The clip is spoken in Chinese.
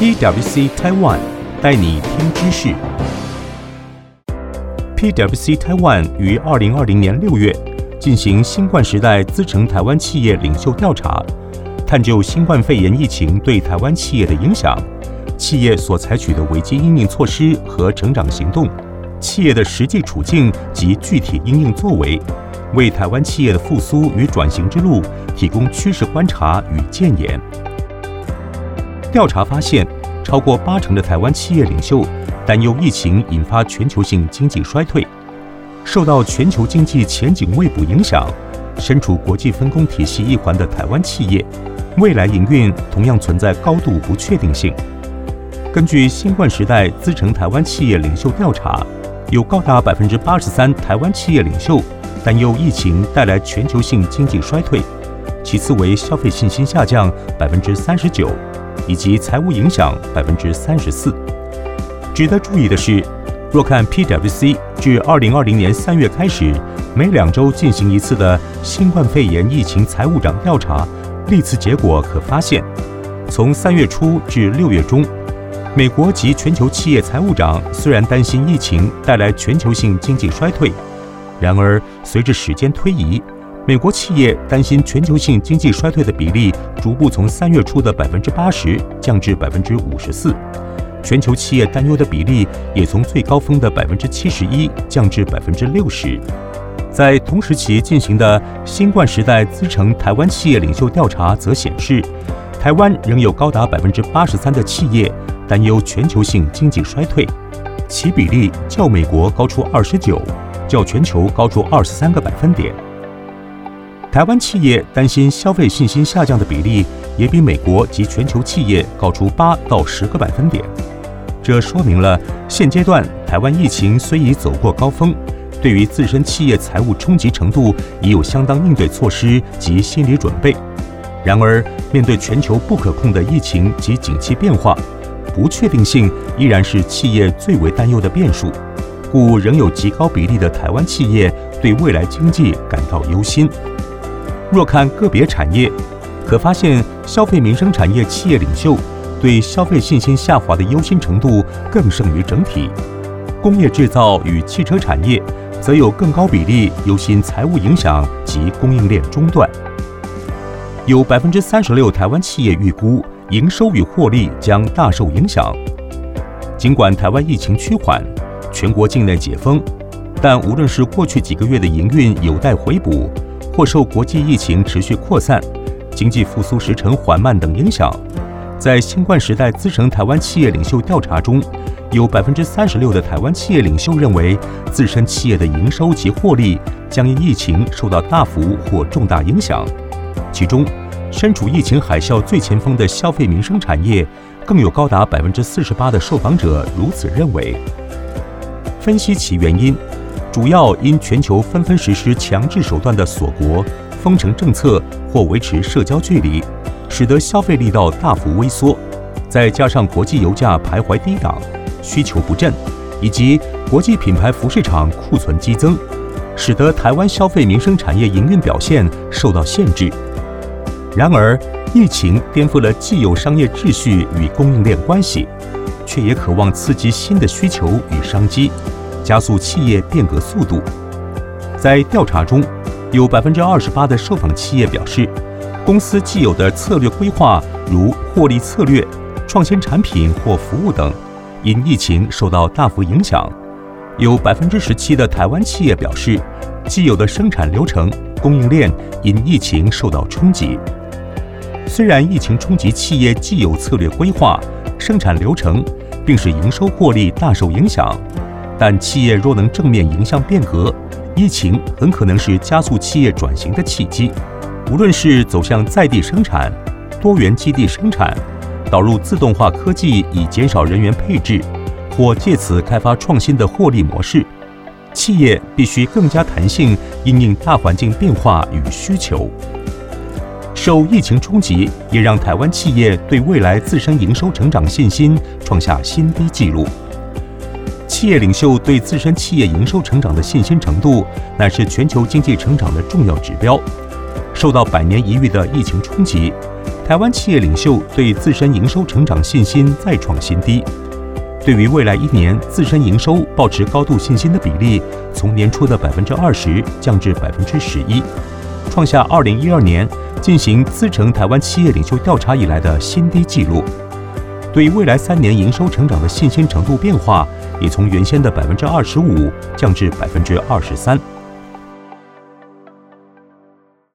PWC Taiwan 带你听知识。PWC Taiwan 于二零二零年六月进行新冠时代资诚台湾企业领袖调查，探究新冠肺炎疫情对台湾企业的影响，企业所采取的危机应应措施和成长行动，企业的实际处境及具体应应作为，为台湾企业的复苏与转型之路提供趋势观察与建言。调查发现，超过八成的台湾企业领袖担忧疫情引发全球性经济衰退，受到全球经济前景未卜影响，身处国际分工体系一环的台湾企业，未来营运同样存在高度不确定性。根据新冠时代资诚台湾企业领袖调查，有高达百分之八十三台湾企业领袖担忧疫情带来全球性经济衰退，其次为消费信心下降百分之三十九，以及财务影响百分之三十四。值得注意的是，若看 PwC 至二零二零年三月开始，每两周进行一次的新冠肺炎疫情财务长调查，历次结果可发现，从三月初至六月中，美国及全球企业财务长虽然担心疫情带来全球性经济衰退，然而随着时间推移，美国企业担心全球性经济衰退的比例逐步从三月初的百分之八十降至百分之五十四。全球企业担忧的比例也从最高峰的百分之七十一降至百分之六十。在同时期进行的新冠时代资诚台湾企业领袖调查则显示，台湾仍有高达百分之八十三的企业担忧全球性经济衰退，其比例较美国高出二十九，较全球高出二十三个百分点。台湾企业担心消费信心下降的比例也比美国及全球企业高出八到十个百分点。这说明了现阶段台湾疫情虽已走过高峰，对于自身企业财务冲击程度已有相当应对措施及心理准备。然而，面对全球不可控的疫情及景气变化，不确定性依然是企业最为担忧的变数，故仍有极高比例的台湾企业对未来经济感到忧心。若看个别产业，可发现消费民生产业企业领袖。对消费信心下滑的忧心程度更胜于整体，工业制造与汽车产业则有更高比例忧心财务影响及供应链中断。有百分之三十六台湾企业预估营收与获利将大受影响。尽管台湾疫情趋缓，全国境内解封，但无论是过去几个月的营运有待回补，或受国际疫情持续扩散、经济复苏时程缓慢等影响。在新冠时代资诚台湾企业领袖调查中，有百分之三十六的台湾企业领袖认为，自身企业的营收及获利将因疫情受到大幅或重大影响。其中，身处疫情海啸最前锋的消费民生产业，更有高达百分之四十八的受访者如此认为。分析其原因，主要因全球纷纷实施强制手段的锁国、封城政策或维持社交距离。使得消费力道大幅萎缩，再加上国际油价徘徊低档、需求不振，以及国际品牌服饰厂库存激增，使得台湾消费民生产业营运表现受到限制。然而，疫情颠覆了既有商业秩序与供应链关系，却也渴望刺激新的需求与商机，加速企业变革速度。在调查中，有百分之二十八的受访企业表示，公司既有的策略规划，如获利策略、创新产品或服务等，因疫情受到大幅影响。有百分之十七的台湾企业表示，既有的生产流程、供应链因疫情受到冲击。虽然疫情冲击企业既有策略规划、生产流程，并使营收获利大受影响，但企业若能正面迎向变革，疫情很可能是加速企业转型的契机。无论是走向在地生产、多元基地生产、导入自动化科技以减少人员配置，或借此开发创新的获利模式，企业必须更加弹性，因应大环境变化与需求。受疫情冲击，也让台湾企业对未来自身营收成长信心创下新低纪录。企业领袖对自身企业营收成长的信心程度，乃是全球经济成长的重要指标。受到百年一遇的疫情冲击，台湾企业领袖对自身营收成长信心再创新低。对于未来一年自身营收保持高度信心的比例，从年初的百分之二十降至百分之十一，创下二零一二年进行资诚台湾企业领袖调查以来的新低纪录。对未来三年营收成长的信心程度变化，也从原先的百分之二十五降至百分之二十三。